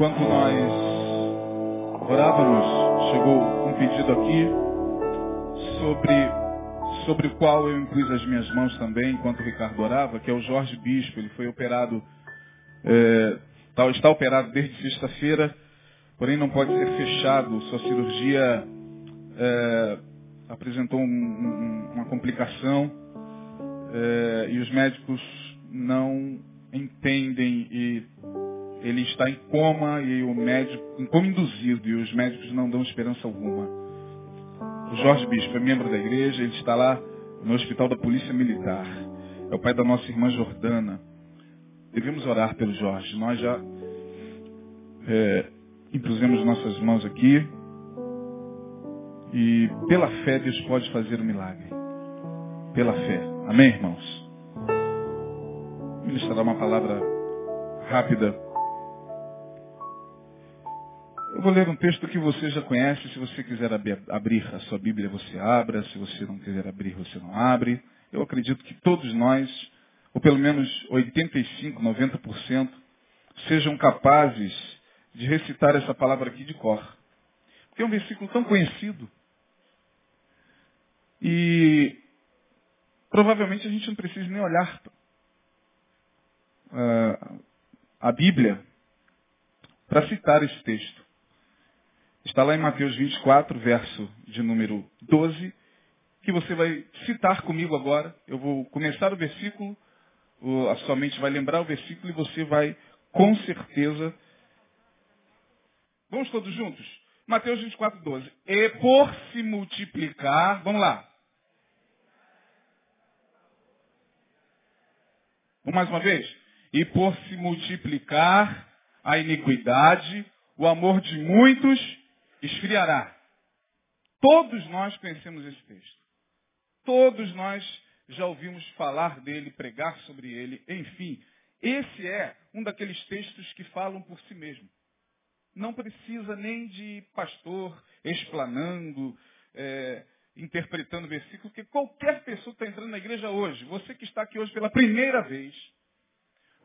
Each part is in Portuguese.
Enquanto nós orávamos, chegou um pedido aqui sobre, sobre o qual eu impus as minhas mãos também, enquanto o Ricardo orava, que é o Jorge Bispo. Ele foi operado, é, está operado desde sexta-feira, porém não pode ser fechado. Sua cirurgia é, apresentou um, um, uma complicação é, e os médicos não entendem e ele está em coma e o médico, em coma induzido, e os médicos não dão esperança alguma. O Jorge Bispo é membro da igreja, ele está lá no hospital da Polícia Militar. É o pai da nossa irmã Jordana. Devemos orar pelo Jorge. Nós já é, impusemos nossas mãos aqui. E pela fé Deus pode fazer um milagre. Pela fé. Amém, irmãos? Ministrará uma palavra rápida eu vou ler um texto que você já conhece. Se você quiser abrir a sua Bíblia, você abra. Se você não quiser abrir, você não abre. Eu acredito que todos nós, ou pelo menos 85, 90%, sejam capazes de recitar essa palavra aqui de cor. Porque é um versículo tão conhecido. E provavelmente a gente não precisa nem olhar uh, a Bíblia para citar esse texto. Está lá em Mateus 24, verso de número 12, que você vai citar comigo agora. Eu vou começar o versículo, a sua mente vai lembrar o versículo e você vai, com certeza. Vamos todos juntos? Mateus 24, 12. E por se multiplicar, vamos lá. Mais uma vez? E por se multiplicar a iniquidade, o amor de muitos esfriará. Todos nós conhecemos esse texto. Todos nós já ouvimos falar dele, pregar sobre ele, enfim. Esse é um daqueles textos que falam por si mesmo. Não precisa nem de pastor explanando, é, interpretando o versículo, porque qualquer pessoa que está entrando na igreja hoje, você que está aqui hoje pela primeira vez,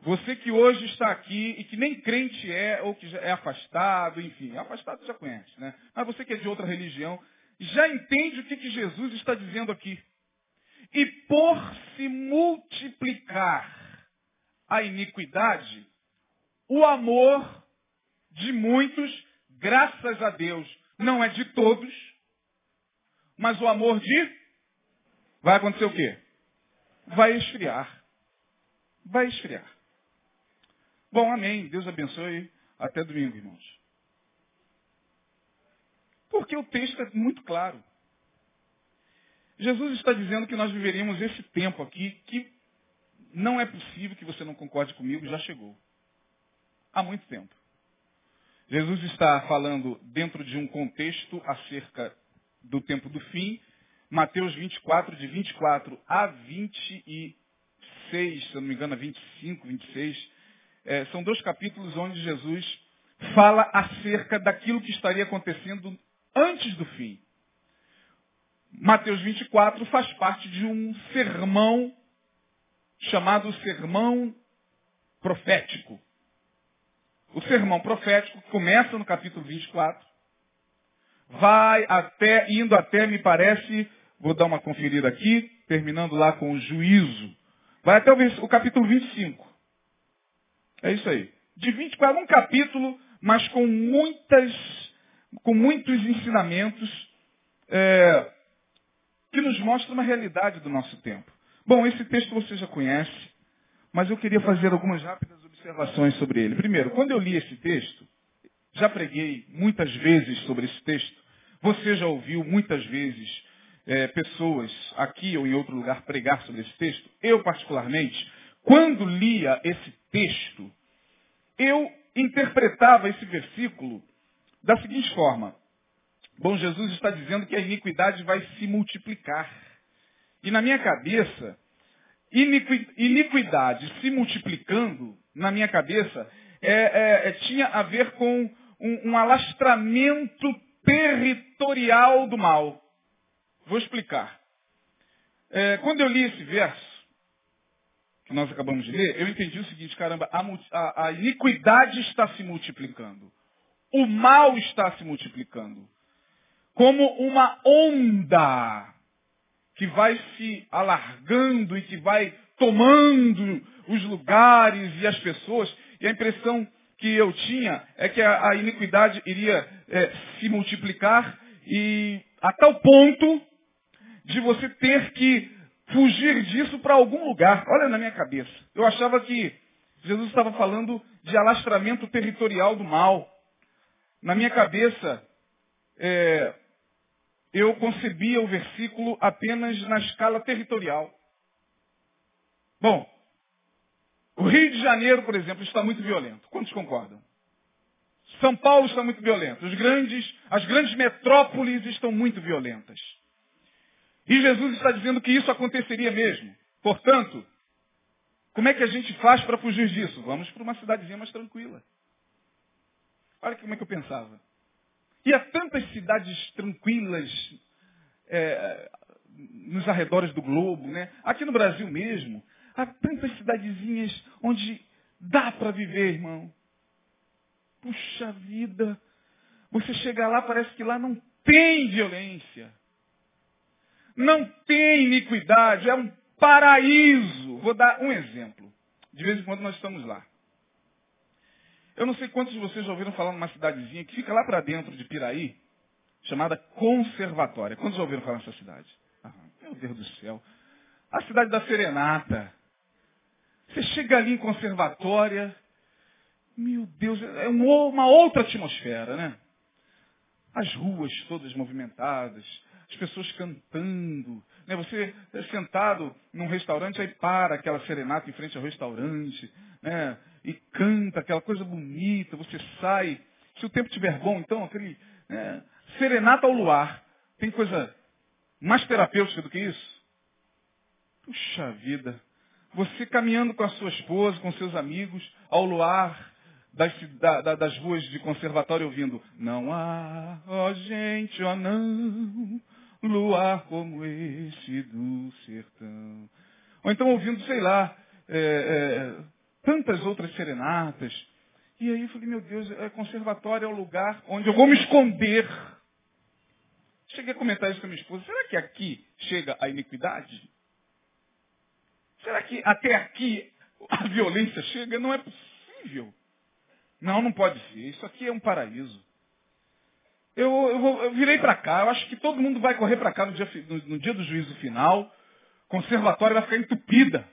você que hoje está aqui e que nem crente é, ou que é afastado, enfim, afastado já conhece, né? Mas você que é de outra religião, já entende o que, que Jesus está dizendo aqui. E por se multiplicar a iniquidade, o amor de muitos, graças a Deus, não é de todos, mas o amor de. Vai acontecer o quê? Vai esfriar. Vai esfriar. Bom, amém. Deus abençoe. Até domingo, irmãos. Porque o texto é muito claro. Jesus está dizendo que nós viveríamos esse tempo aqui que não é possível que você não concorde comigo, já chegou. Há muito tempo. Jesus está falando dentro de um contexto acerca do tempo do fim. Mateus 24, de 24 a 26, se eu não me engano, a 25, 26, é, são dois capítulos onde Jesus fala acerca daquilo que estaria acontecendo antes do fim. Mateus 24 faz parte de um sermão chamado Sermão Profético. O sermão profético começa no capítulo 24, vai até, indo até, me parece, vou dar uma conferida aqui, terminando lá com o juízo, vai até o, o capítulo 25. É isso aí. De 24, um capítulo, mas com muitas, com muitos ensinamentos é, que nos mostram uma realidade do nosso tempo. Bom, esse texto você já conhece, mas eu queria fazer algumas rápidas observações sobre ele. Primeiro, quando eu li esse texto, já preguei muitas vezes sobre esse texto. Você já ouviu muitas vezes é, pessoas aqui ou em outro lugar pregar sobre esse texto. Eu, particularmente, quando lia esse texto, eu interpretava esse versículo da seguinte forma. Bom, Jesus está dizendo que a iniquidade vai se multiplicar. E na minha cabeça, iniquidade se multiplicando, na minha cabeça, é, é, é, tinha a ver com um, um alastramento territorial do mal. Vou explicar. É, quando eu li esse verso, que nós acabamos de ler, eu entendi o seguinte, caramba, a, a, a iniquidade está se multiplicando. O mal está se multiplicando. Como uma onda que vai se alargando e que vai tomando os lugares e as pessoas. E a impressão que eu tinha é que a, a iniquidade iria é, se multiplicar e a tal ponto de você ter que fugir disso para algum lugar. Olha na minha cabeça. Eu achava que Jesus estava falando de alastramento territorial do mal. Na minha cabeça, é, eu concebia o versículo apenas na escala territorial. Bom, o Rio de Janeiro, por exemplo, está muito violento. Quantos concordam? São Paulo está muito violento. Grandes, as grandes metrópoles estão muito violentas. E Jesus está dizendo que isso aconteceria mesmo. Portanto, como é que a gente faz para fugir disso? Vamos para uma cidadezinha mais tranquila. Olha como é que eu pensava. E há tantas cidades tranquilas é, nos arredores do globo, né? Aqui no Brasil mesmo, há tantas cidadezinhas onde dá para viver, irmão. Puxa vida, você chega lá, parece que lá não tem violência. Não tem iniquidade, é um paraíso. Vou dar um exemplo. De vez em quando nós estamos lá. Eu não sei quantos de vocês já ouviram falar numa cidadezinha que fica lá para dentro de Piraí, chamada Conservatória. Quantos já ouviram falar nessa cidade? Ah, meu Deus do céu. A cidade da Serenata. Você chega ali em Conservatória, meu Deus, é uma outra atmosfera, né? As ruas todas movimentadas, as pessoas cantando. Né? Você é sentado num restaurante, aí para aquela serenata em frente ao restaurante, né? e canta aquela coisa bonita, você sai. Se o tempo estiver bom, então, aquele né? serenata ao luar. Tem coisa mais terapêutica do que isso? Puxa vida. Você caminhando com a sua esposa, com seus amigos, ao luar das, da, das ruas de conservatório ouvindo Não há, ó gente, ó não, luar como esse do sertão. Ou então ouvindo, sei lá, é, é, tantas outras serenatas. E aí eu falei, meu Deus, é, conservatório é o lugar onde eu vou me esconder. Cheguei a comentar isso com a minha esposa. Será que aqui chega a iniquidade? Será que até aqui a violência chega? Não é possível. Não, não pode ser. Isso aqui é um paraíso. Eu, eu, eu virei para cá, eu acho que todo mundo vai correr para cá no dia, no, no dia, do juízo final. Conservatório vai ficar entupida.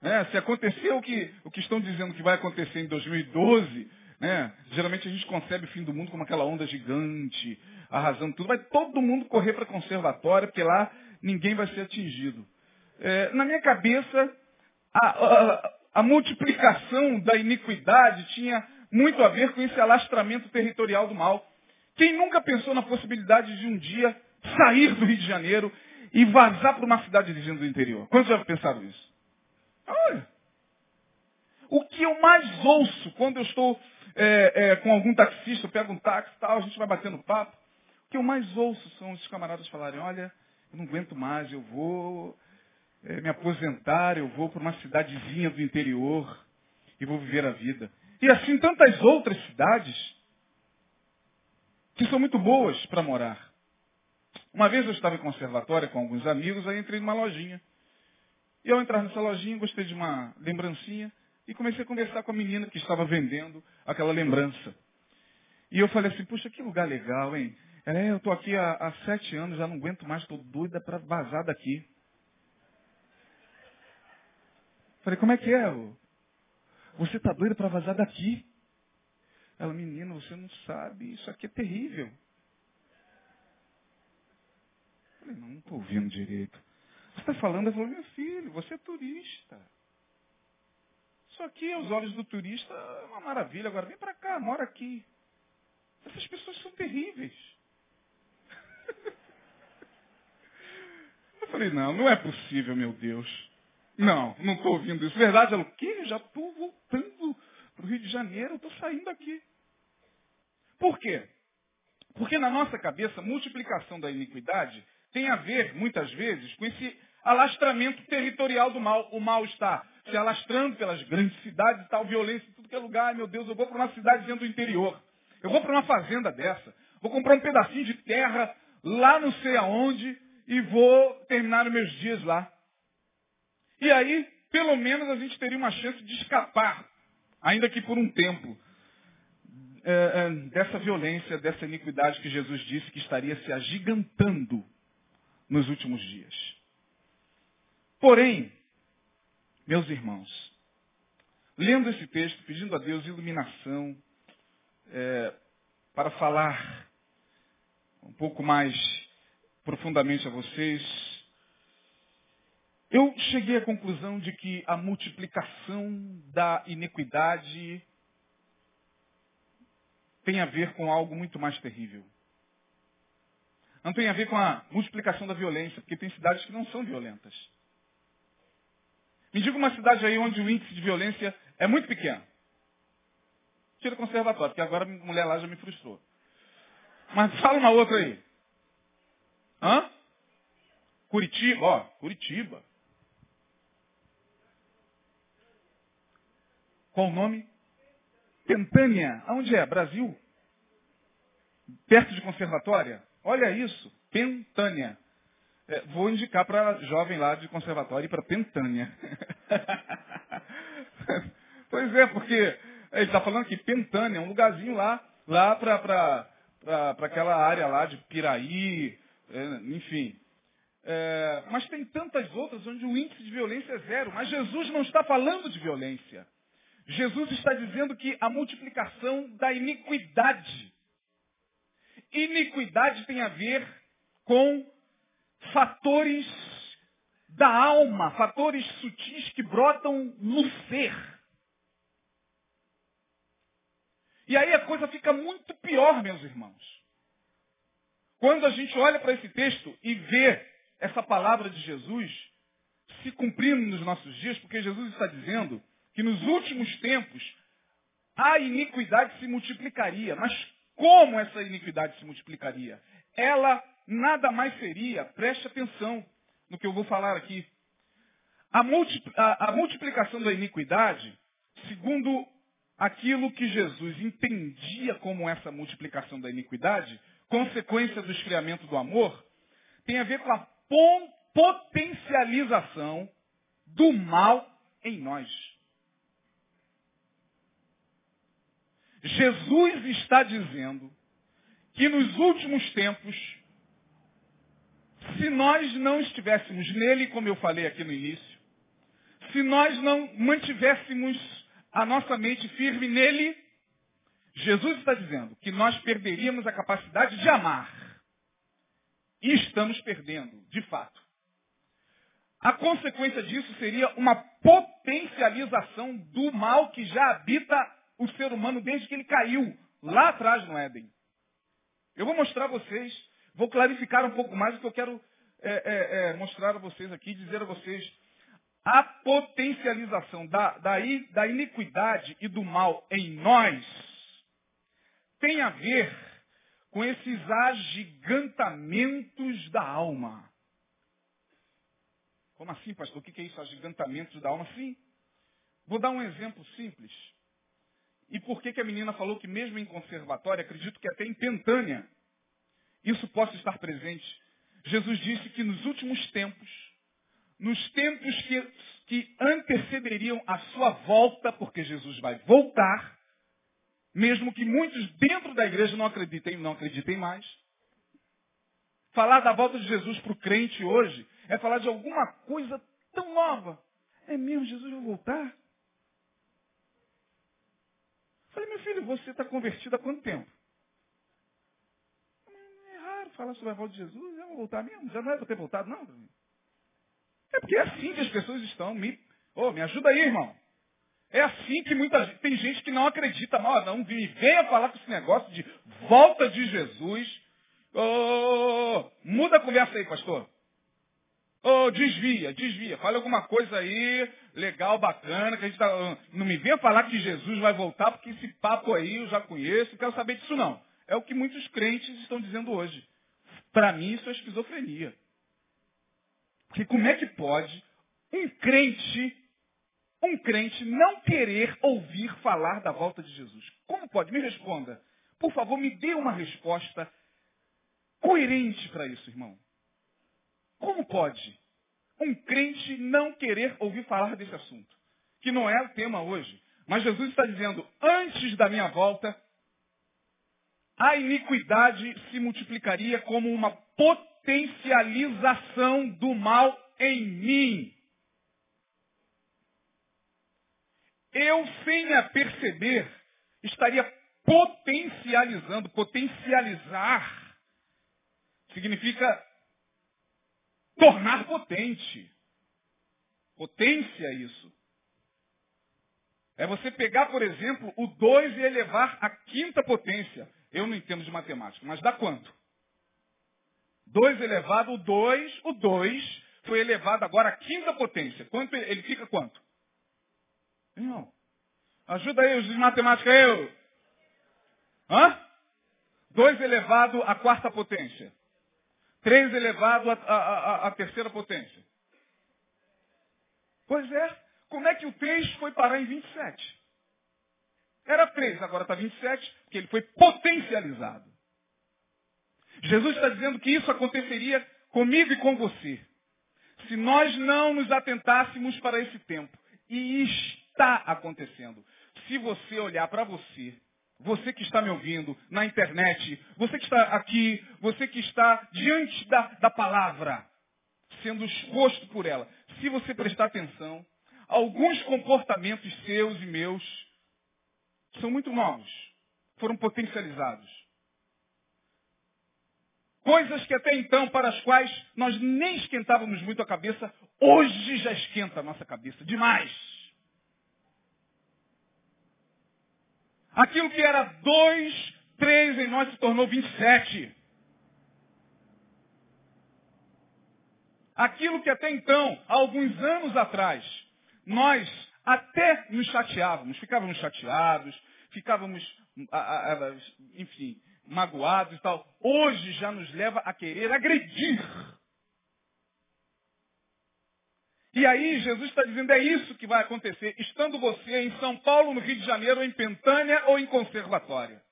Né? Se acontecer o que, o que estão dizendo que vai acontecer em 2012, né? geralmente a gente concebe o fim do mundo como aquela onda gigante, arrasando tudo. Vai todo mundo correr para conservatório, porque lá ninguém vai ser atingido. É, na minha cabeça, a, a, a multiplicação da iniquidade tinha muito a ver com esse alastramento territorial do mal. Quem nunca pensou na possibilidade de um dia sair do Rio de Janeiro e vazar para uma cidade do interior? Quantos já pensaram isso? Olha. O que eu mais ouço quando eu estou é, é, com algum taxista, eu pego um táxi tal, a gente vai batendo papo. O que eu mais ouço são os camaradas falarem, olha, eu não aguento mais, eu vou é, me aposentar, eu vou para uma cidadezinha do interior e vou viver a vida. E assim tantas outras cidades que são muito boas para morar. Uma vez eu estava em conservatória com alguns amigos, aí entrei numa lojinha. E ao entrar nessa lojinha, gostei de uma lembrancinha e comecei a conversar com a menina que estava vendendo aquela lembrança. E eu falei assim, puxa, que lugar legal, hein? É, eu estou aqui há, há, sete anos, já não aguento mais, estou doida para vazar daqui. Falei, como é que é? Você está doida para vazar daqui? Ela, menina, você não sabe, isso aqui é terrível. Eu falei, não, não estou ouvindo direito. Você está falando, ela falou, meu filho, você é turista. Isso aqui, aos olhos do turista, é uma maravilha. Agora, vem para cá, mora aqui. Essas pessoas são terríveis. Eu falei, não, não é possível, meu Deus. Não, não estou ouvindo isso. Verdade, ela, o quê? Eu já estou voltando para o Rio de Janeiro, eu estou saindo aqui. Por quê? Porque na nossa cabeça, multiplicação da iniquidade tem a ver, muitas vezes, com esse alastramento territorial do mal. O mal está se alastrando pelas grandes cidades tal, violência em tudo que é lugar. Ai, meu Deus, eu vou para uma cidade dentro do interior. Eu vou para uma fazenda dessa. Vou comprar um pedacinho de terra lá não sei aonde e vou terminar os meus dias lá. E aí, pelo menos a gente teria uma chance de escapar, ainda que por um tempo, dessa violência, dessa iniquidade que Jesus disse que estaria se agigantando nos últimos dias. Porém, meus irmãos, lendo esse texto, pedindo a Deus iluminação é, para falar um pouco mais profundamente a vocês, eu cheguei à conclusão de que a multiplicação da iniquidade tem a ver com algo muito mais terrível. Não tem a ver com a multiplicação da violência, porque tem cidades que não são violentas. Me diga uma cidade aí onde o índice de violência é muito pequeno. Tira o conservatório, porque agora a mulher lá já me frustrou. Mas fala uma outra aí. Hã? Curitiba, ó, Curitiba. Qual o nome? Pentânia. Aonde é? Brasil? Perto de conservatória? Olha isso, Pentânia. É, vou indicar para jovem lá de conservatório ir para Pentânia. pois é, porque ele está falando que Pentânia é um lugarzinho lá, lá para aquela área lá de Piraí, é, enfim. É, mas tem tantas outras onde o índice de violência é zero. Mas Jesus não está falando de violência. Jesus está dizendo que a multiplicação da iniquidade. Iniquidade tem a ver com fatores da alma, fatores sutis que brotam no ser. E aí a coisa fica muito pior, meus irmãos. Quando a gente olha para esse texto e vê essa palavra de Jesus se cumprindo nos nossos dias, porque Jesus está dizendo que nos últimos tempos a iniquidade se multiplicaria. Mas como essa iniquidade se multiplicaria? Ela nada mais seria, preste atenção no que eu vou falar aqui. A, multi, a, a multiplicação da iniquidade, segundo aquilo que Jesus entendia como essa multiplicação da iniquidade, consequência do esfriamento do amor, tem a ver com a potencialização do mal em nós. Jesus está dizendo que nos últimos tempos, se nós não estivéssemos nele, como eu falei aqui no início, se nós não mantivéssemos a nossa mente firme nele, Jesus está dizendo que nós perderíamos a capacidade de amar. E estamos perdendo, de fato. A consequência disso seria uma potencialização do mal que já habita o ser humano desde que ele caiu lá atrás no Éden. Eu vou mostrar a vocês, vou clarificar um pouco mais o que eu quero é, é, é, mostrar a vocês aqui, dizer a vocês. A potencialização da, da, da iniquidade e do mal em nós tem a ver com esses agigantamentos da alma. Como assim, pastor? O que é isso, agigantamentos da alma? Sim. Vou dar um exemplo simples. E por que, que a menina falou que mesmo em conservatório, acredito que até em Pentânia, isso possa estar presente. Jesus disse que nos últimos tempos, nos tempos que, que antecederiam a sua volta, porque Jesus vai voltar, mesmo que muitos dentro da igreja não acreditem, não acreditem mais. Falar da volta de Jesus para o crente hoje é falar de alguma coisa tão nova. É mesmo, Jesus vai voltar? Falei, meu filho, você está convertido há quanto tempo? É raro falar sobre a volta de Jesus, eu vou voltar mesmo. Já não é para ter voltado, não? É porque é assim que as pessoas estão. Me, oh, me ajuda aí, irmão. É assim que muita gente, tem gente que não acredita, mal, não me venha falar com esse negócio de volta de Jesus. Oh, muda a conversa aí, pastor. Oh, desvia, desvia. Fala alguma coisa aí, legal, bacana, que a gente tá. Não me venha falar que Jesus vai voltar, porque esse papo aí eu já conheço, não quero saber disso não. É o que muitos crentes estão dizendo hoje. Para mim isso é esquizofrenia. Porque como é que pode um crente um crente não querer ouvir falar da volta de Jesus? Como pode? Me responda. Por favor, me dê uma resposta coerente para isso, irmão. Como pode um crente não querer ouvir falar desse assunto? Que não é o tema hoje. Mas Jesus está dizendo, antes da minha volta, a iniquidade se multiplicaria como uma potencialização do mal em mim. Eu, sem a perceber, estaria potencializando, potencializar, significa tornar potente. Potência é isso. É você pegar, por exemplo, o 2 e elevar a quinta potência. Eu não entendo de matemática, mas dá quanto? 2 elevado, o 2, o 2 foi elevado agora à quinta potência. Quanto ele fica quanto? Não. Ajuda aí os de matemática, eu. Hã? 2 elevado à quarta potência. 3 elevado à, terceira potência. Pois é. Como é que o 3 foi parar em 27? Era 3, agora está 27, porque ele foi potencializado. Jesus está dizendo que isso aconteceria comigo e com você. Se nós não nos atentássemos para esse tempo. E está acontecendo. Se você olhar para você, você que está me ouvindo na internet, você que está aqui, você que está diante da, da palavra, sendo exposto por ela, se você prestar atenção, alguns comportamentos seus e meus são muito novos, foram potencializados. Coisas que até então, para as quais nós nem esquentávamos muito a cabeça, hoje já esquenta a nossa cabeça demais. Aquilo que era dois, três em nós se tornou 27. Aquilo que até então, há alguns anos atrás, nós até nos chateávamos, ficávamos chateados, ficávamos, enfim, magoados e tal. Hoje já nos leva a querer agredir. E aí Jesus está dizendo, é isso que vai acontecer, estando você em São Paulo, no Rio de Janeiro, em Pentânia ou em Conservatória.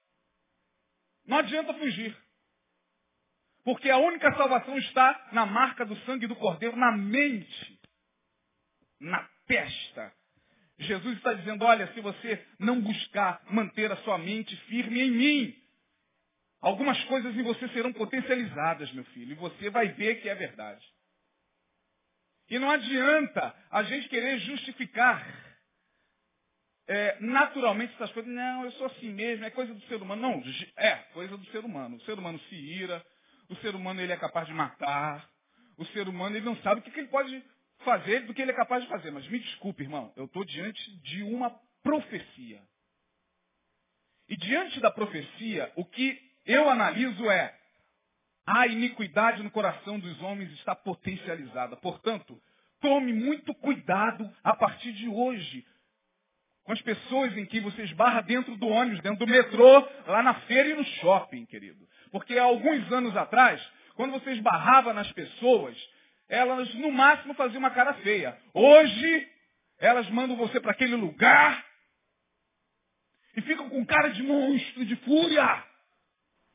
Não adianta fugir. Porque a única salvação está na marca do sangue do Cordeiro, na mente, na testa. Jesus está dizendo, olha, se você não buscar manter a sua mente firme em mim, algumas coisas em você serão potencializadas, meu filho, e você vai ver que é verdade. E não adianta a gente querer justificar é, naturalmente essas coisas. Não, eu sou assim mesmo, é coisa do ser humano. Não, é coisa do ser humano. O ser humano se ira, o ser humano ele é capaz de matar, o ser humano ele não sabe o que, que ele pode fazer do que ele é capaz de fazer. Mas me desculpe, irmão, eu estou diante de uma profecia. E diante da profecia, o que eu analiso é a iniquidade no coração dos homens está potencializada. Portanto, tome muito cuidado a partir de hoje com as pessoas em que você esbarra dentro do ônibus, dentro do metrô, lá na feira e no shopping, querido. Porque há alguns anos atrás, quando você esbarrava nas pessoas, elas no máximo faziam uma cara feia. Hoje, elas mandam você para aquele lugar e ficam com cara de monstro, de fúria.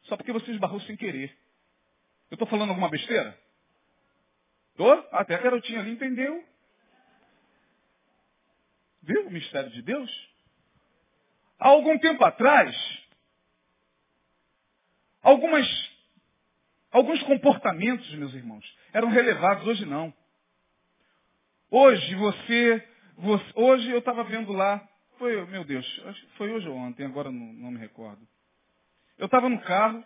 Só porque você esbarrou sem querer. Eu estou falando alguma besteira? Tô? Até a garotinha ali entendeu. Viu o mistério de Deus? Há algum tempo atrás, algumas, alguns comportamentos, meus irmãos, eram relevados, hoje não. Hoje você, você hoje eu estava vendo lá, foi, meu Deus, foi hoje ou ontem, agora não, não me recordo. Eu estava no carro,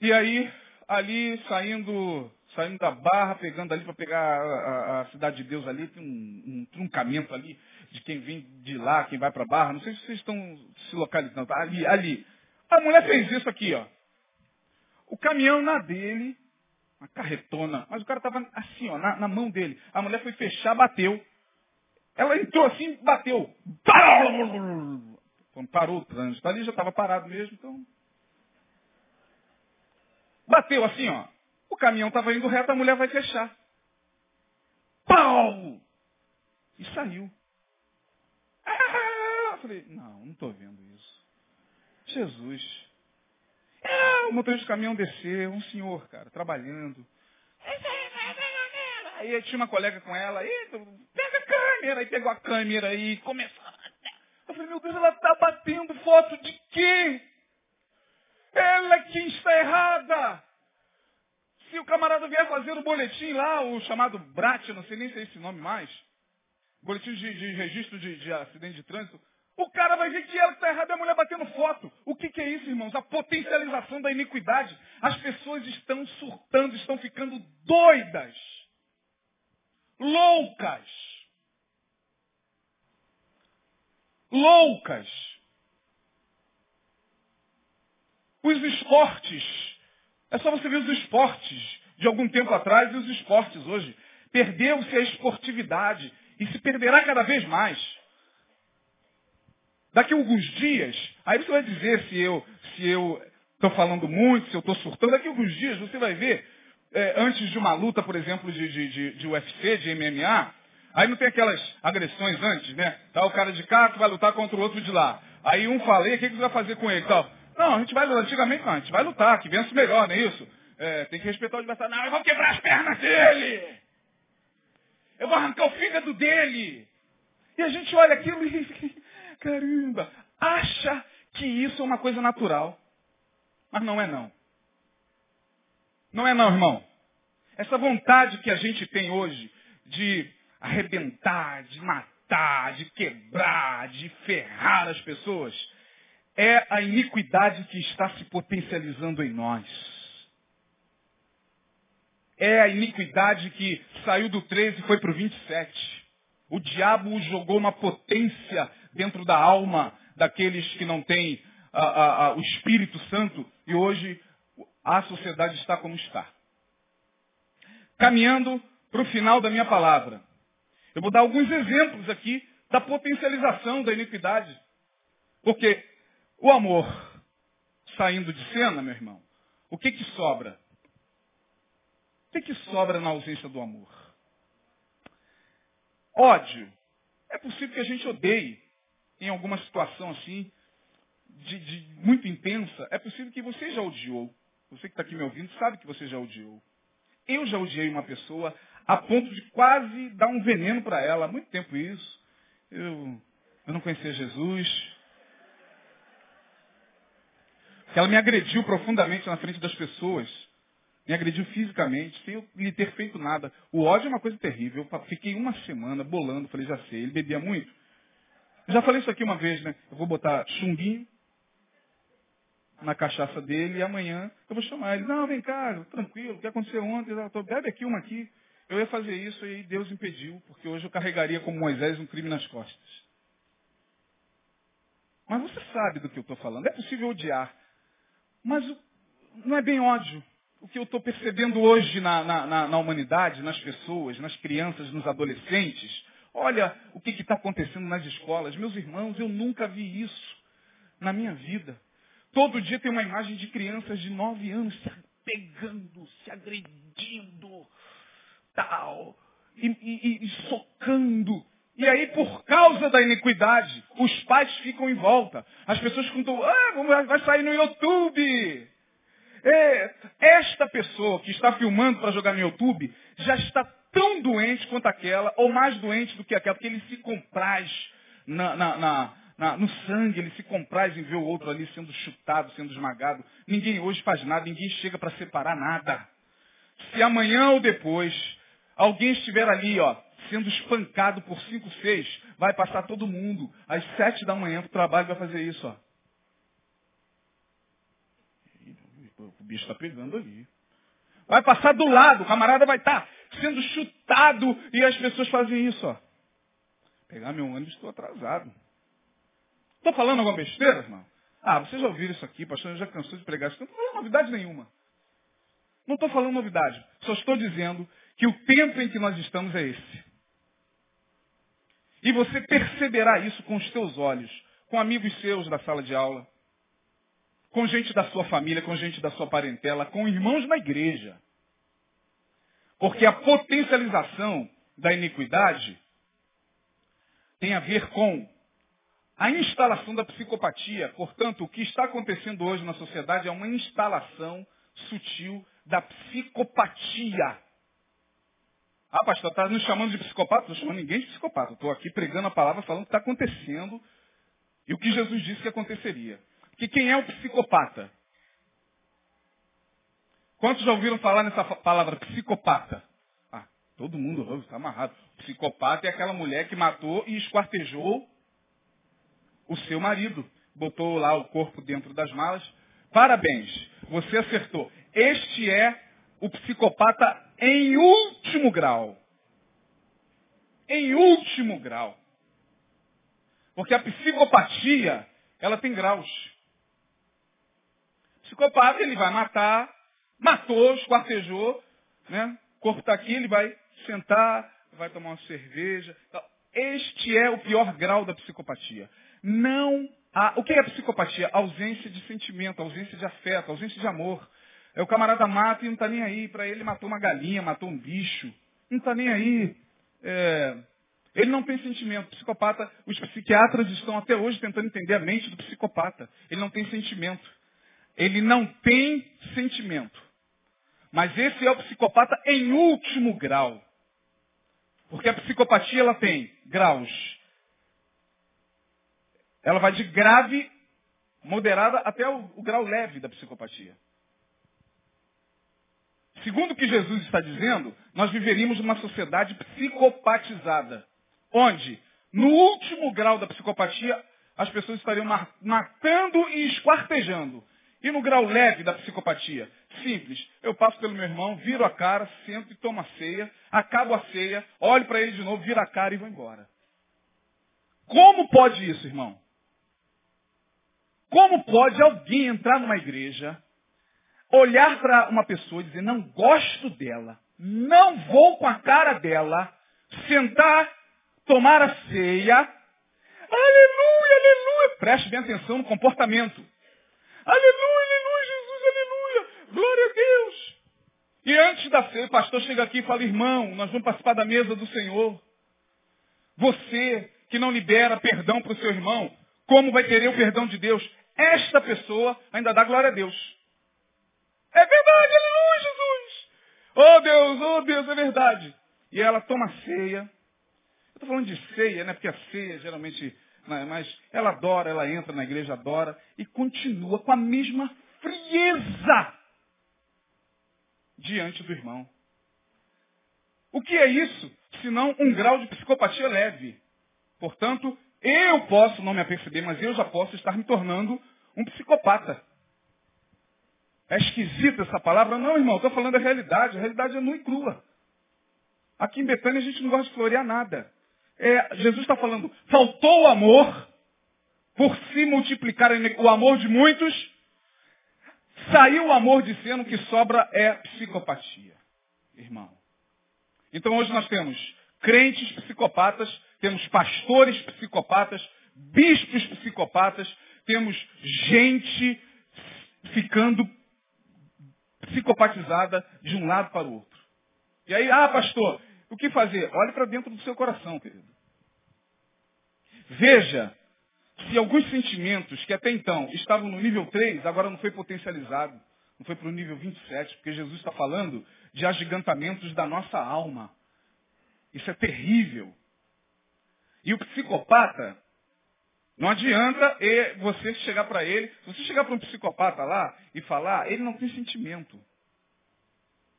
e aí, ali, saindo, saindo da barra, pegando ali para pegar a, a, cidade de Deus ali, tem um, um, truncamento ali de quem vem de lá, quem vai para a barra. Não sei se vocês estão se localizando. Ali, ali. A mulher fez isso aqui, ó. O caminhão na dele, uma carretona, mas o cara estava assim, ó, na, na mão dele. A mulher foi fechar, bateu. Ela entrou assim, bateu. Quando parou o trânsito ali, já estava parado mesmo, então Bateu assim, ó. O caminhão estava indo reto, a mulher vai fechar. Pau! E saiu. Ah, falei, não, não estou vendo isso. Jesus. Ah, o motorista do caminhão desceu, um senhor, cara, trabalhando. Aí tinha uma colega com ela, aí, pega a câmera, aí pegou a câmera e começou. Eu falei, meu Deus, ela está batendo foto de quê? Ela quem está errada. Se o camarada vier fazer o boletim lá, o chamado BRAT, não sei nem se é esse nome mais, boletim de, de registro de, de, acidente de trânsito, o cara vai ver que ela está errada e a mulher batendo foto. O que, que é isso, irmãos? A potencialização da iniquidade. As pessoas estão surtando, estão ficando doidas, loucas. Loucas. Os esportes é só você ver os esportes de algum tempo atrás e os esportes hoje. Perdeu-se a esportividade e se perderá cada vez mais. Daqui a alguns dias, aí você vai dizer se eu se eu estou falando muito, se eu estou surtando. Daqui a alguns dias você vai ver, é, antes de uma luta, por exemplo, de, de, de, de UFC, de MMA, aí não tem aquelas agressões antes, né? Tá o cara de cá que vai lutar contra o outro de lá. Aí um fala, o que, que você vai fazer com ele? Tal. Não, a gente vai, antigamente não, a gente vai lutar, que vence melhor, não é isso? É, tem que respeitar o adversário. Não, eu vou quebrar as pernas dele! Eu vou arrancar o fígado dele! E a gente olha aquilo e, caramba, acha que isso é uma coisa natural. Mas não é não. Não é não, irmão. Essa vontade que a gente tem hoje de arrebentar, de matar, de quebrar, de ferrar as pessoas, é a iniquidade que está se potencializando em nós. É a iniquidade que saiu do 13 e foi para o 27. O diabo jogou uma potência dentro da alma daqueles que não têm a, a, a, o Espírito Santo e hoje a sociedade está como está. Caminhando para o final da minha palavra. Eu vou dar alguns exemplos aqui da potencialização da iniquidade. Porque o amor saindo de cena, meu irmão, o que que sobra? O que que sobra na ausência do amor? Ódio. É possível que a gente odeie em alguma situação assim, de, de muito intensa. É possível que você já odiou. Você que está aqui me ouvindo sabe que você já odiou. Eu já odiei uma pessoa a ponto de quase dar um veneno para ela. Há muito tempo isso. Eu, eu não conhecia Jesus. Que ela me agrediu profundamente na frente das pessoas. Me agrediu fisicamente, sem lhe ter feito nada. O ódio é uma coisa terrível. Eu fiquei uma semana bolando, falei, já sei, ele bebia muito. já falei isso aqui uma vez, né? Eu vou botar chumbinho na cachaça dele e amanhã eu vou chamar ele. Não, vem cá, tranquilo, o que aconteceu ontem? Eu bebe aqui uma aqui. Eu ia fazer isso e Deus impediu, porque hoje eu carregaria como Moisés um crime nas costas. Mas você sabe do que eu estou falando. É possível odiar. Mas não é bem ódio. O que eu estou percebendo hoje na, na, na, na, humanidade, nas pessoas, nas crianças, nos adolescentes, olha o que está acontecendo nas escolas. Meus irmãos, eu nunca vi isso na minha vida. Todo dia tem uma imagem de crianças de nove anos se pegando, se agredindo, tal, e, e, e socando. E aí, por causa da iniquidade, os pais ficam em volta. As pessoas ficam, ah, vai sair no YouTube. Esta pessoa que está filmando para jogar no YouTube já está tão doente quanto aquela, ou mais doente do que aquela, porque ele se compraz na, na, na, no sangue, ele se compraz em ver o outro ali sendo chutado, sendo esmagado. Ninguém hoje faz nada, ninguém chega para separar nada. Se amanhã ou depois alguém estiver ali, ó, sendo espancado por cinco, seis, vai passar todo mundo às sete da manhã para o trabalho vai fazer isso, ó. O bicho está pegando ali. Vai passar do lado, o camarada vai estar tá sendo chutado e as pessoas fazem isso, ó. Pegar meu ônibus, estou atrasado. Estou falando alguma besteira, irmão? Ah, vocês já ouviram isso aqui, pastor, já cansou de pregar isso. Não estou falando novidade nenhuma. Não estou falando novidade. Só estou dizendo que o tempo em que nós estamos é esse. E você perceberá isso com os teus olhos, com amigos seus da sala de aula, com gente da sua família, com gente da sua parentela, com irmãos na igreja. Porque a potencialização da iniquidade tem a ver com a instalação da psicopatia. Portanto, o que está acontecendo hoje na sociedade é uma instalação sutil da psicopatia. Ah, pastor, está nos chamando de psicopata? Não estou chamando ninguém de psicopata. Estou aqui pregando a palavra falando o que está acontecendo e o que Jesus disse que aconteceria. Que quem é o psicopata? Quantos já ouviram falar nessa palavra psicopata? Ah, todo mundo está amarrado. Psicopata é aquela mulher que matou e esquartejou o seu marido. Botou lá o corpo dentro das malas. Parabéns, você acertou. Este é o psicopata em último grau. Em último grau. Porque a psicopatia, ela tem graus. Psicopata, ele vai matar, matou, esquartejou, né? O corpo está aqui, ele vai sentar, vai tomar uma cerveja. Este é o pior grau da psicopatia. Não há. O que é psicopatia? Ausência de sentimento, ausência de afeto, ausência de amor. É o camarada mata e não está nem aí. Para ele matou uma galinha, matou um bicho. Não está nem aí. É... Ele não tem sentimento. Psicopata, os psiquiatras estão até hoje tentando entender a mente do psicopata. Ele não tem sentimento. Ele não tem sentimento. Mas esse é o psicopata em último grau. Porque a psicopatia ela tem graus. Ela vai de grave, moderada, até o, o grau leve da psicopatia. Segundo o que Jesus está dizendo, nós viveríamos numa sociedade psicopatizada, onde, no último grau da psicopatia, as pessoas estariam matando e esquartejando. E no grau leve da psicopatia? Simples. Eu passo pelo meu irmão, viro a cara, sento e tomo a ceia, acabo a ceia, olho para ele de novo, viro a cara e vou embora. Como pode isso, irmão? Como pode alguém entrar numa igreja, olhar para uma pessoa e dizer, não gosto dela, não vou com a cara dela, sentar, tomar a ceia, aleluia, aleluia, preste bem atenção no comportamento. Aleluia, aleluia, Jesus, aleluia, glória a Deus. E antes da ceia, o pastor chega aqui e fala, irmão, nós vamos participar da mesa do Senhor. Você que não libera perdão para o seu irmão, como vai querer o perdão de Deus? Esta pessoa ainda dá glória a Deus. É verdade, aleluia, Jesus. Oh Deus, oh Deus, é verdade. E ela toma ceia. Eu estou falando de ceia, né? Porque a ceia geralmente. Né? Mas ela adora, ela entra na igreja, adora. E continua com a mesma frieza diante do irmão. O que é isso? Senão um grau de psicopatia leve. Portanto, eu posso não me aperceber, mas eu já posso estar me tornando um psicopata. É esquisita essa palavra? Não, irmão, estou falando da realidade. A realidade é nua e crua. Aqui em Betânia a gente não gosta de florear nada. É, Jesus está falando, faltou o amor, por se multiplicar o amor de muitos, saiu o amor de cena, o que sobra é psicopatia, irmão. Então hoje nós temos crentes psicopatas, temos pastores psicopatas, bispos psicopatas, temos gente ficando psicopatizada de um lado para o outro. E aí, ah, pastor, o que fazer? Olhe para dentro do seu coração, querido. Veja se alguns sentimentos que até então estavam no nível 3, agora não foi potencializado. Não foi para o nível 27, porque Jesus está falando de agigantamentos da nossa alma. Isso é terrível. E o psicopata, não adianta você chegar para ele, se você chegar para um psicopata lá e falar, ele não tem sentimento.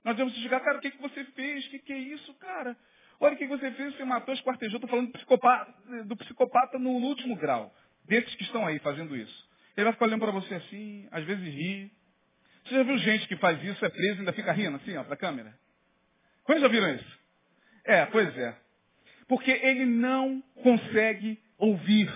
Nós devemos chegar, cara, o que, que você fez? O que, que é isso, cara? Olha o que você fez, você matou, esquartejou. Estou falando do psicopata, do psicopata no último grau. Desses que estão aí fazendo isso. Ele vai ficar olhando para você assim, às vezes ri. Você já viu gente que faz isso, é preso e ainda fica rindo assim, ó, para a câmera? Quantos já viram isso? É, pois é. Porque ele não consegue ouvir.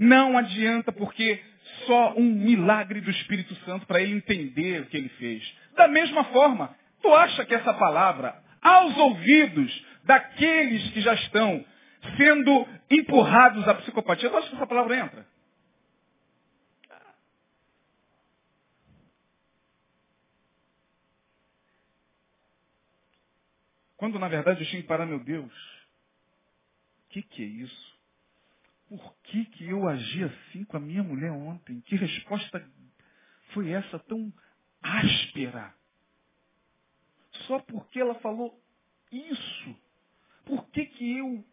Não adianta, porque só um milagre do Espírito Santo para ele entender o que ele fez. Da mesma forma, tu acha que essa palavra, aos ouvidos daqueles que já estão sendo empurrados à psicopatia, tu acha que essa palavra entra? Quando na verdade eu tinha que parar, meu Deus, o que, que é isso? Por que, que eu agi assim com a minha mulher ontem? Que resposta foi essa tão áspera? Só porque ela falou isso. Por que, que eu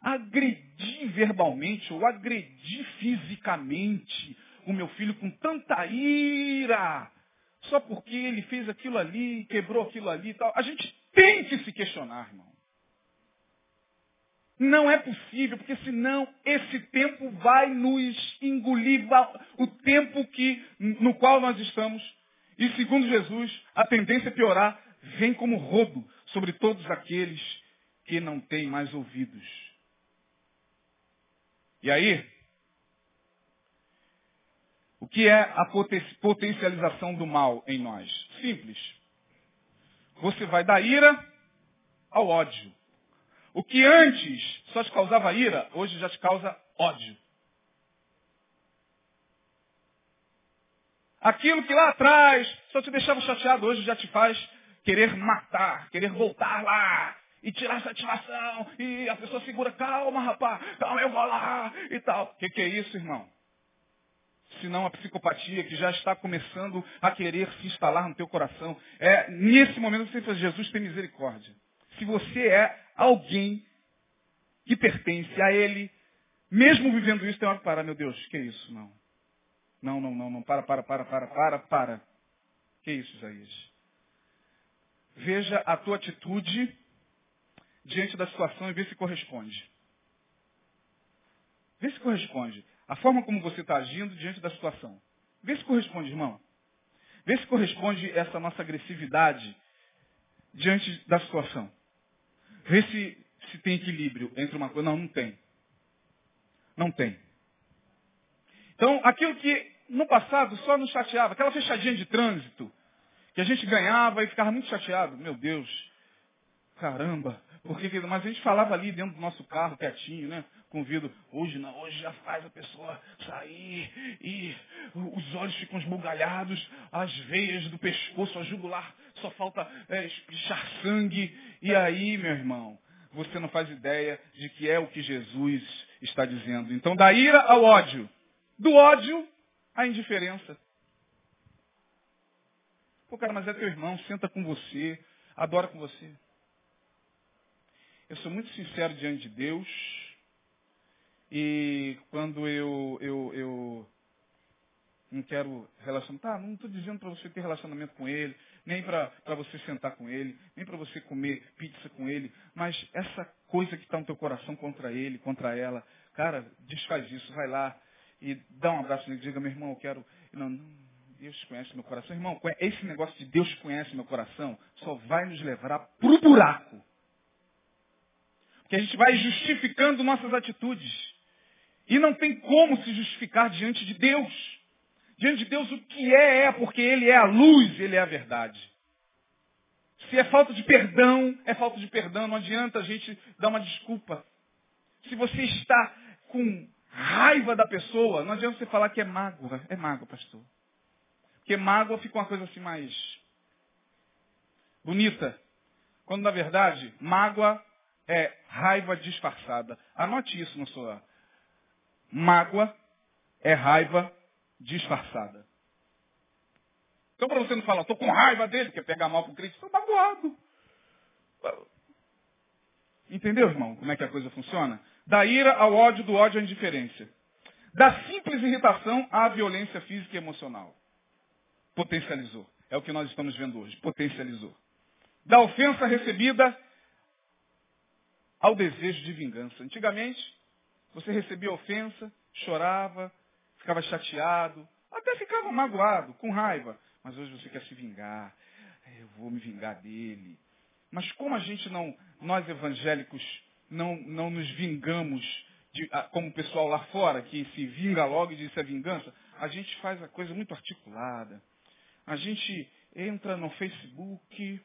agredi verbalmente ou agredi fisicamente o meu filho com tanta ira? Só porque ele fez aquilo ali, quebrou aquilo ali e tal. A gente tem que se questionar, irmão. Não é possível, porque senão esse tempo vai nos engolir, o tempo que, no qual nós estamos. E segundo Jesus, a tendência é piorar, vem como rodo sobre todos aqueles que não têm mais ouvidos. E aí, o que é a potencialização do mal em nós? Simples. Você vai da ira ao ódio. O que antes só te causava ira, hoje já te causa ódio. Aquilo que lá atrás só te deixava chateado, hoje já te faz querer matar, querer voltar lá e tirar satisfação. E a pessoa segura, calma, rapaz, calma, eu vou lá e tal. O que, que é isso, irmão? Senão a psicopatia que já está começando a querer se instalar no teu coração. É nesse momento que você fala, Jesus tem misericórdia. Se você é alguém que pertence a Ele, mesmo vivendo isso, tem hora que parar, meu Deus, que é isso? Não. Não, não, não, não, para, para, para, para, para, para. Que é isso, Isaías? Veja a tua atitude diante da situação e vê se corresponde. Vê se corresponde. A forma como você está agindo diante da situação. Vê se corresponde, irmão. Vê se corresponde essa nossa agressividade diante da situação. Vê se, se tem equilíbrio entre uma coisa. Não, não tem. Não tem. Então, aquilo que no passado só nos chateava, aquela fechadinha de trânsito, que a gente ganhava e ficava muito chateado. Meu Deus, caramba. Porque, mas a gente falava ali dentro do nosso carro, quietinho, né? Convido, hoje não, hoje já faz a pessoa sair e os olhos ficam esbugalhados, as veias do pescoço, a jugular, só falta é, espichar sangue. E aí, meu irmão, você não faz ideia de que é o que Jesus está dizendo. Então, da ira ao ódio. Do ódio à indiferença. Pô, cara, mas é teu irmão, senta com você, adora com você. Eu sou muito sincero diante de Deus. E quando eu, eu, eu não quero relacionar, tá, não estou dizendo para você ter relacionamento com ele, nem para você sentar com ele, nem para você comer pizza com ele, mas essa coisa que está no teu coração contra ele, contra ela, cara, desfaz isso, vai lá e dá um abraço nele, diga, meu irmão, eu quero. Não, não, Deus conhece meu coração. Irmão, esse negócio de Deus conhece meu coração só vai nos levar para o buraco. Porque a gente vai justificando nossas atitudes. E não tem como se justificar diante de Deus. Diante de Deus o que é, é, porque Ele é a luz, Ele é a verdade. Se é falta de perdão, é falta de perdão. Não adianta a gente dar uma desculpa. Se você está com raiva da pessoa, não adianta você falar que é mágoa. É mágoa, pastor. Porque mágoa fica uma coisa assim mais bonita. Quando na verdade, mágoa é raiva disfarçada. Anote isso na sua. Mágoa é raiva disfarçada. Então para você não falar, estou com raiva dele, quer pegar mal para o crente, estou magoado. Entendeu, irmão, como é que a coisa funciona? Da ira ao ódio, do ódio à indiferença. Da simples irritação à violência física e emocional potencializou. É o que nós estamos vendo hoje, potencializou. Da ofensa recebida ao desejo de vingança. Antigamente, você recebia ofensa, chorava, ficava chateado, até ficava magoado, com raiva. Mas hoje você quer se vingar. Eu vou me vingar dele. Mas como a gente não, nós evangélicos, não, não nos vingamos de, como o pessoal lá fora, que se vinga logo e diz é vingança, a gente faz a coisa muito articulada a gente entra no Facebook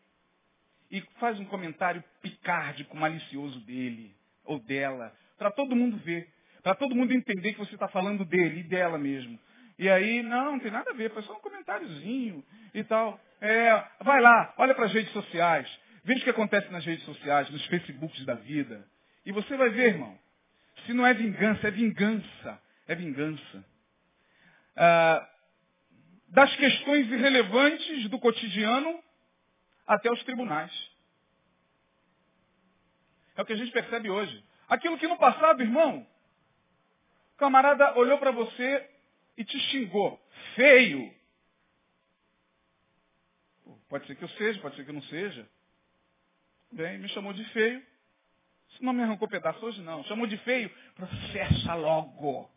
e faz um comentário picárdico, malicioso dele ou dela, para todo mundo ver, para todo mundo entender que você está falando dele e dela mesmo. E aí, não, não tem nada a ver, foi só um comentáriozinho e tal. É, vai lá, olha para as redes sociais, veja o que acontece nas redes sociais, nos Facebooks da vida. E você vai ver, irmão, Se não é vingança, é vingança. É vingança. Ah, das questões irrelevantes do cotidiano até os tribunais. É o que a gente percebe hoje. Aquilo que no passado, irmão, o camarada olhou para você e te xingou. Feio. Pode ser que eu seja, pode ser que eu não seja. Bem, me chamou de feio. Isso não me arrancou pedaço hoje, não. Chamou de feio, processa logo.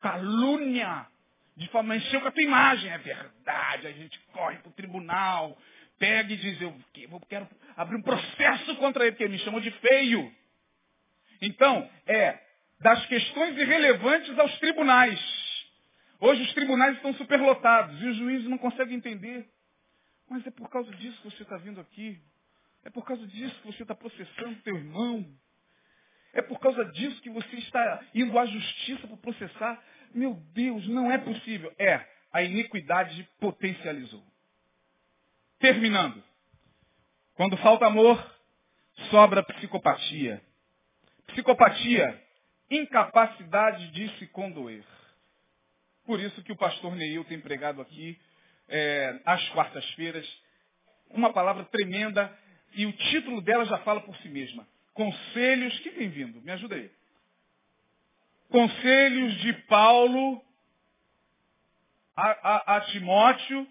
Calúnia. De forma encheu com a tua imagem. É verdade. A gente corre para o tribunal. Pega e diz, eu quero abrir um processo contra ele, porque ele me chamou de feio. Então, é das questões irrelevantes aos tribunais. Hoje os tribunais estão superlotados e os juízes não conseguem entender. Mas é por causa disso que você está vindo aqui. É por causa disso que você está processando teu irmão. É por causa disso que você está indo à justiça para processar. Meu Deus, não é possível. É, a iniquidade potencializou. Terminando. Quando falta amor, sobra psicopatia. Psicopatia, incapacidade de se condoer. Por isso que o pastor Neil tem pregado aqui, é, às quartas-feiras, uma palavra tremenda e o título dela já fala por si mesma. Conselhos, que vem vindo? Me ajuda aí. Conselhos de Paulo a, a, a Timóteo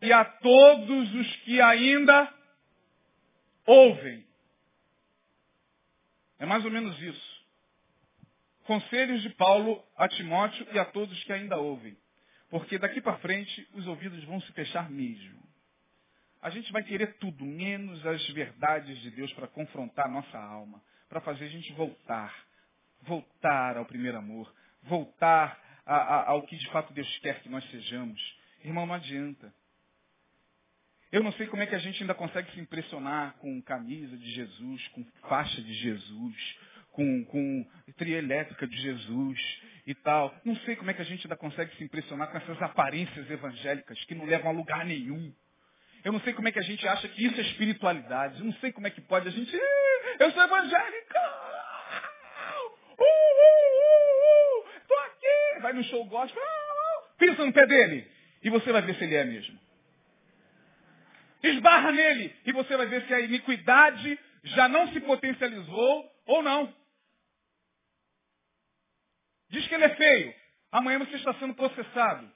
e a todos os que ainda ouvem. É mais ou menos isso. Conselhos de Paulo a Timóteo e a todos que ainda ouvem. Porque daqui para frente os ouvidos vão se fechar mesmo a gente vai querer tudo, menos as verdades de Deus para confrontar a nossa alma, para fazer a gente voltar, voltar ao primeiro amor, voltar a, a, ao que de fato Deus quer que nós sejamos. Irmão, não adianta. Eu não sei como é que a gente ainda consegue se impressionar com camisa de Jesus, com faixa de Jesus, com, com tria elétrica de Jesus e tal. Não sei como é que a gente ainda consegue se impressionar com essas aparências evangélicas que não levam a lugar nenhum. Eu não sei como é que a gente acha que isso é espiritualidade. Eu não sei como é que pode a gente. Eu sou evangélica! Uh, uh, uh, tô aqui! Vai no show gospel. Uh, Pisa no pé dele. E você vai ver se ele é mesmo. Esbarra nele. E você vai ver se a iniquidade já não se potencializou ou não. Diz que ele é feio. Amanhã você está sendo processado.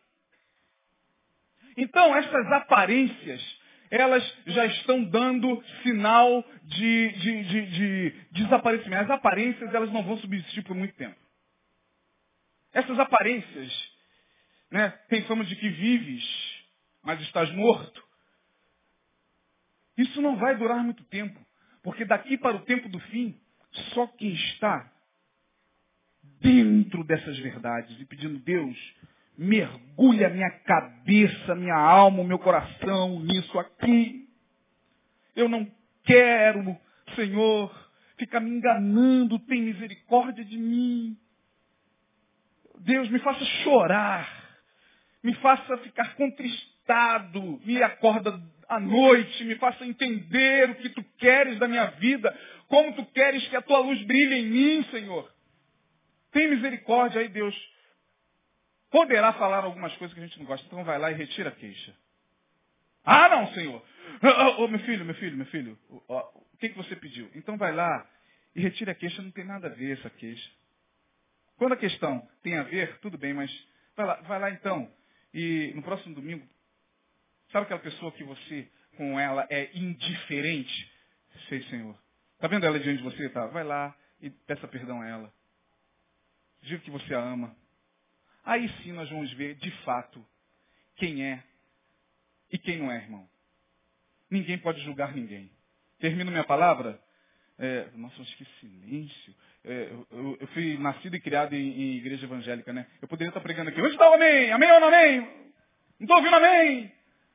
Então, essas aparências, elas já estão dando sinal de, de, de, de, desaparecimento. As aparências, elas não vão subsistir por muito tempo. Essas aparências, né, fama de que vives, mas estás morto. Isso não vai durar muito tempo, porque daqui para o tempo do fim, só quem está dentro dessas verdades e pedindo, Deus, mergulha minha cabeça, minha alma, meu coração nisso aqui. Eu não quero, Senhor, ficar me enganando, tem misericórdia de mim. Deus, me faça chorar, me faça ficar contristado, me acorda à noite, me faça entender o que tu queres da minha vida, como tu queres que a tua luz brilhe em mim, Senhor. Tem misericórdia aí, Deus poderá falar algumas coisas que a gente não gosta. Então vai lá e retira a queixa. Ah, não, Senhor. Oh, oh, meu filho, meu filho, meu filho. Oh, o que, que você pediu? Então vai lá e retira a queixa. Não tem nada a ver essa queixa. Quando a questão tem a ver, tudo bem, mas vai lá, vai lá então. E no próximo domingo, sabe aquela pessoa que você, com ela, é indiferente? Sei, Senhor. Está vendo ela diante de você? Tá? Vai lá e peça perdão a ela. Diga que você a ama. Aí sim nós vamos ver de fato quem é e quem não é, irmão. Ninguém pode julgar ninguém. Termino minha palavra. É, nossa, acho que silêncio. É, eu, eu, fui nascido e criado em, em, igreja evangélica, né? Eu poderia estar pregando aqui. Onde está o amém? Amém ou não amém? Não estou ouvindo amém?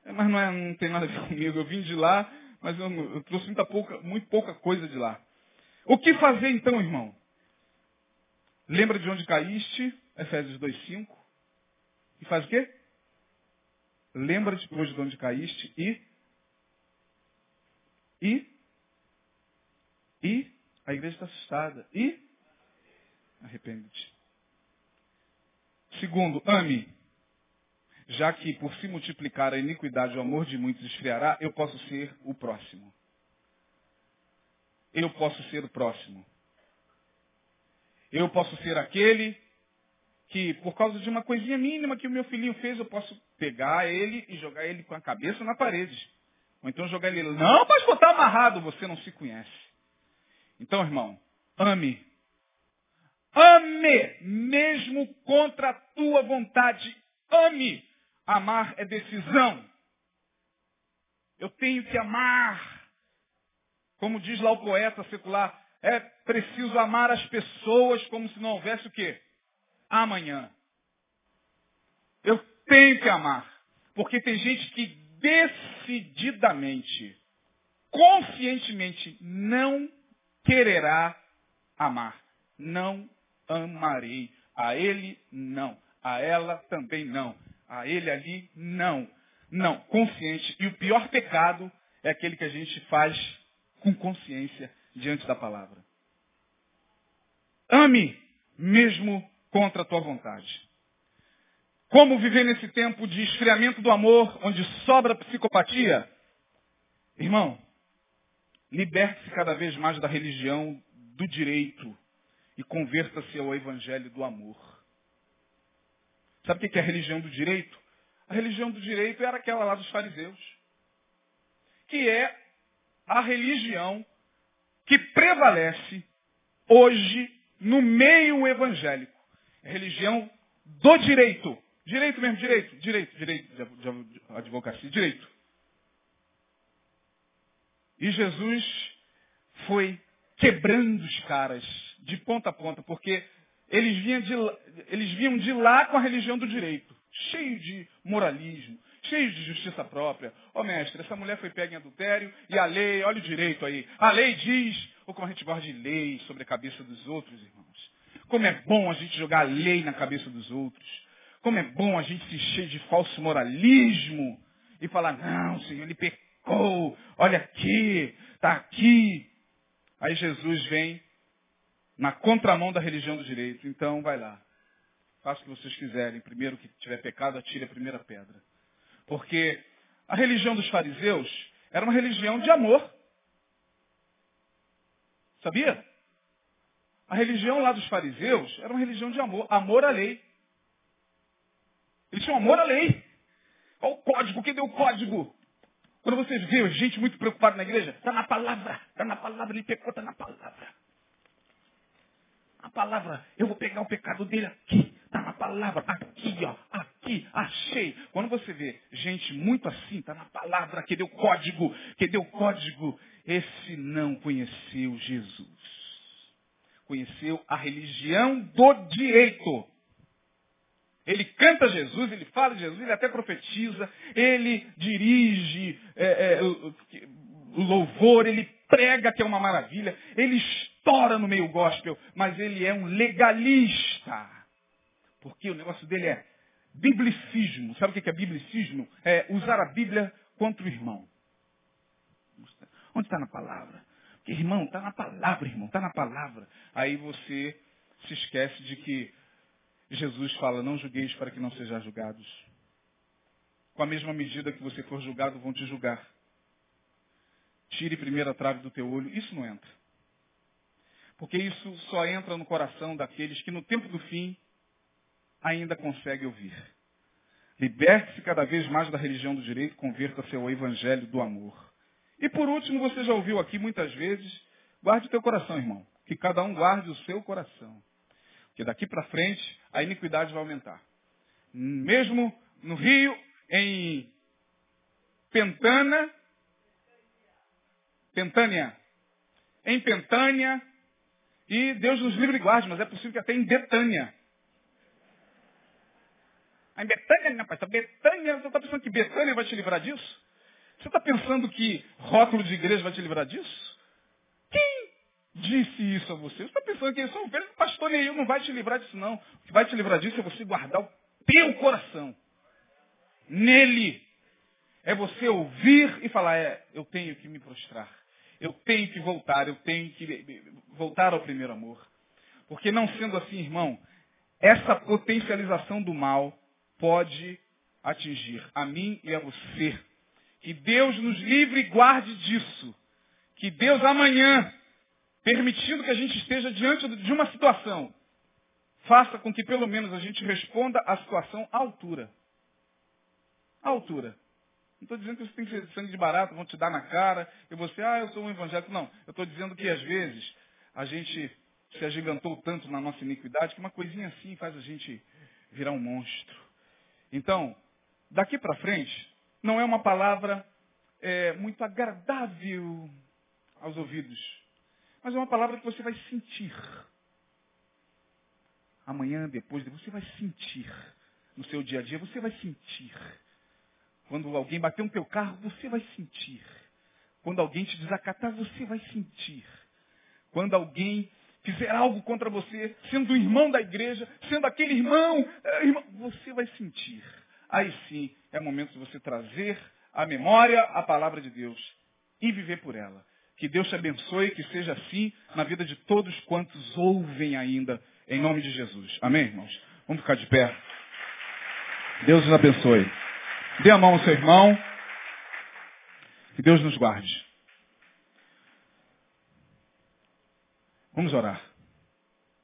É, mas não, é, não tem nada a ver comigo. Eu vim de lá, mas eu, eu trouxe muita pouca, muito pouca coisa de lá. O que fazer então, irmão? Lembra de onde caíste? Efésios 2,5. E faz o quê? Lembra-te depois de onde caíste e. E. E. A igreja está assustada. E. arrepende-te. Segundo, ame. Já que por se multiplicar a iniquidade o amor de muitos esfriará, eu posso ser o próximo. Eu posso ser o próximo. Eu posso ser aquele que, por causa de uma coisinha mínima que o meu filhinho fez, eu posso pegar ele e jogar ele com a cabeça na parede. Ou então jogar ele, não, pode botar amarrado, você não se conhece. Então, irmão, ame. Ame, mesmo contra a tua vontade. Ame. Amar é decisão. Eu tenho que amar. Como diz lá o poeta secular, é preciso amar as pessoas como se não houvesse o quê? Amanhã. Eu tenho que amar. Porque tem gente que decididamente, conscientemente, não quererá amar. Não amarei. A ele, não. A ela também não. A ele ali, não. Não. Consciente. E o pior pecado é aquele que a gente faz com consciência diante da palavra. Ame, mesmo contra a tua vontade. Como viver nesse tempo de esfriamento do amor, onde sobra psicopatia? Irmão, liberte-se cada vez mais da religião do direito e converta-se ao evangelho do amor. Sabe o que é a religião do direito? A religião do direito era aquela lá dos fariseus, que é a religião que prevalece hoje no meio evangélico. É a religião do direito. Direito mesmo, direito, direito, direito de advocacia, direito. E Jesus foi quebrando os caras de ponta a ponta, porque eles vinham de, eles vinham de lá com a religião do direito, cheio de moralismo, cheio de justiça própria. Ó oh, mestre, essa mulher foi pega em adultério e a lei, olha o direito aí, a lei diz, ou como a gente gosta de lei sobre a cabeça dos outros, irmãos. Como é bom a gente jogar a lei na cabeça dos outros. Como é bom a gente se encher de falso moralismo e falar, não, Senhor, ele pecou, olha aqui, está aqui. Aí Jesus vem na contramão da religião do direito. Então, vai lá. Faça o que vocês quiserem. Primeiro que tiver pecado, atire a primeira pedra. Porque a religião dos fariseus era uma religião de amor. Sabia? A religião lá dos fariseus era uma religião de amor. Amor à lei. Eles tinham amor à lei. Olha o código, quem deu o código? Quando vocês veem gente muito preocupada na igreja, está na palavra, está na palavra, ele pecou, está na palavra. A palavra, eu vou pegar o pecado dele aqui, está na palavra, aqui, ó, aqui, achei. Quando você vê gente muito assim, está na palavra, que deu código, que deu código, esse não conheceu Jesus. Conheceu a religião do direito. Ele canta Jesus, ele fala de Jesus, ele até profetiza, ele dirige é, é, louvor, ele prega que é uma maravilha, ele estoura no meio gospel, mas ele é um legalista. Porque o negócio dele é biblicismo. Sabe o que é biblicismo? É usar a Bíblia contra o irmão. Onde está na palavra? Porque, irmão, está na palavra, irmão, está na palavra. Aí você se esquece de que Jesus fala, não julgueis para que não sejam julgados. Com a mesma medida que você for julgado, vão te julgar. Tire primeiro a trave do teu olho. Isso não entra. Porque isso só entra no coração daqueles que no tempo do fim ainda conseguem ouvir. Liberte-se cada vez mais da religião do direito, converta-se ao evangelho do amor. E por último, você já ouviu aqui muitas vezes, guarde o teu coração, irmão. Que cada um guarde o seu coração. Porque daqui para frente a iniquidade vai aumentar. Mesmo no Rio, em Pentana, Pentânia, em Pentânia, e Deus nos livre e guarde, mas é possível que até em Betânia. Ah, em Betânia, né, rapaz? Betânia, você está pensando que Betânia vai te livrar disso? Você está pensando que rótulo de igreja vai te livrar disso? disse isso a você. Você está pensando que isso é um pastor nenhum não vai te livrar disso, não. O que vai te livrar disso é você guardar o teu coração. Nele. É você ouvir e falar, é, eu tenho que me prostrar. Eu tenho que voltar, eu tenho que voltar ao primeiro amor. Porque não sendo assim, irmão, essa potencialização do mal pode atingir a mim e a você. Que Deus nos livre e guarde disso. Que Deus amanhã, permitindo que a gente esteja diante de uma situação, faça com que pelo menos a gente responda à situação à altura. À altura. Não estou dizendo que você tem que ser sangue de barato, vão te dar na cara, e você, ah, eu sou um evangélico. Não, eu estou dizendo que às vezes a gente se agigantou tanto na nossa iniquidade que uma coisinha assim faz a gente virar um monstro. Então, daqui para frente, não é uma palavra é, muito agradável aos ouvidos, mas é uma palavra que você vai sentir. Amanhã, depois, você vai sentir. No seu dia a dia, você vai sentir. Quando alguém bater no teu carro, você vai sentir. Quando alguém te desacatar, você vai sentir. Quando alguém fizer algo contra você, sendo o irmão da igreja, sendo aquele irmão, é, você vai sentir. Aí sim é momento de você trazer à memória a palavra de Deus e viver por ela. Que Deus te abençoe, que seja assim na vida de todos quantos ouvem ainda, em nome de Jesus. Amém, irmãos? Vamos ficar de pé. Deus nos abençoe. Dê a mão ao seu irmão. Que Deus nos guarde. Vamos orar.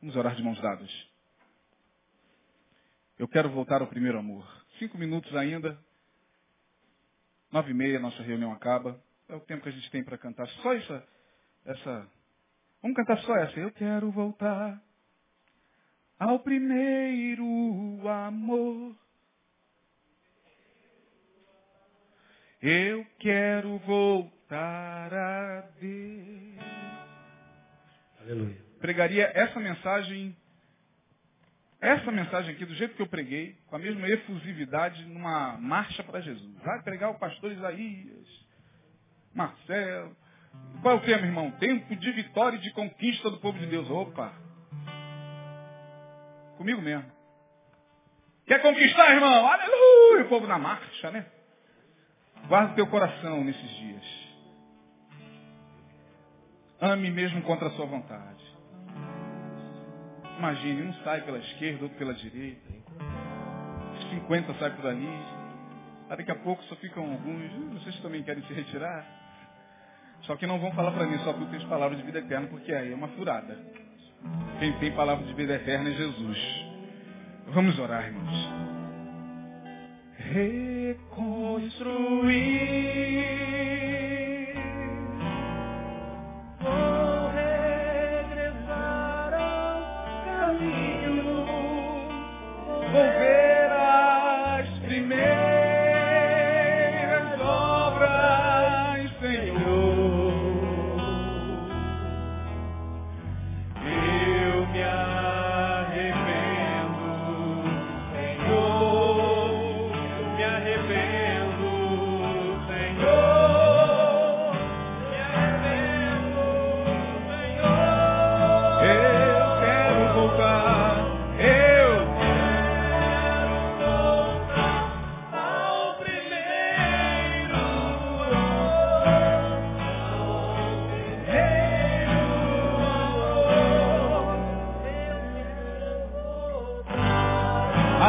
Vamos orar de mãos dadas. Eu quero voltar ao primeiro amor. Cinco minutos ainda. Nove e meia, nossa reunião acaba. É o tempo que a gente tem para cantar só essa, essa. Vamos cantar só essa. Eu quero voltar ao primeiro amor. Eu quero voltar a Deus. Aleluia. Pregaria essa mensagem, essa mensagem aqui, do jeito que eu preguei, com a mesma efusividade, numa marcha para Jesus. Vai pregar o pastor Isaías, Marcelo. Qual é o tema, irmão? Tempo de vitória e de conquista do povo de Deus. Opa! Comigo mesmo. Quer conquistar, irmão? Aleluia! O povo na marcha, né? Guarda teu coração nesses dias. Ame mesmo contra a sua vontade. Imagine, um sai pela esquerda, outro pela direita. 50 sai por ali. Daqui a pouco só ficam alguns. Vocês também querem se retirar? Só que não vão falar para mim só porque tem palavras de vida eterna, porque aí é uma furada. Quem tem palavra de vida eterna é Jesus. Vamos orar, irmãos. Reconstruir.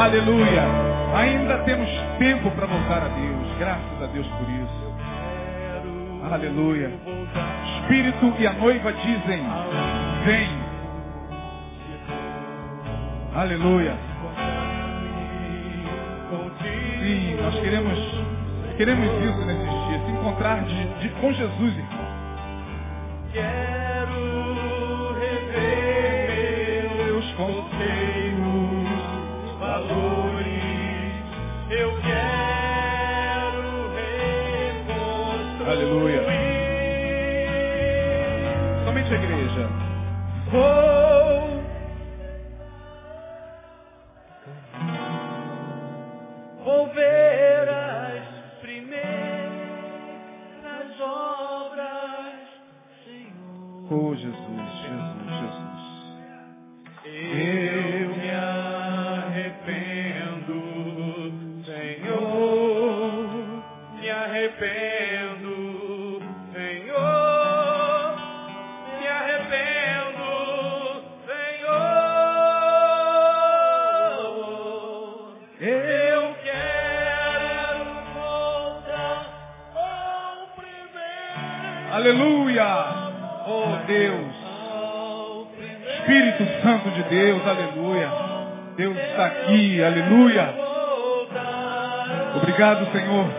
Aleluia. Ainda temos tempo para voltar a Deus. Graças a Deus por isso. Aleluia. Espírito e a noiva dizem: Vem. Aleluia. Sim, nós queremos, queremos isso nesses dias. Se encontrar de, de, com Jesus, irmão. Senhor.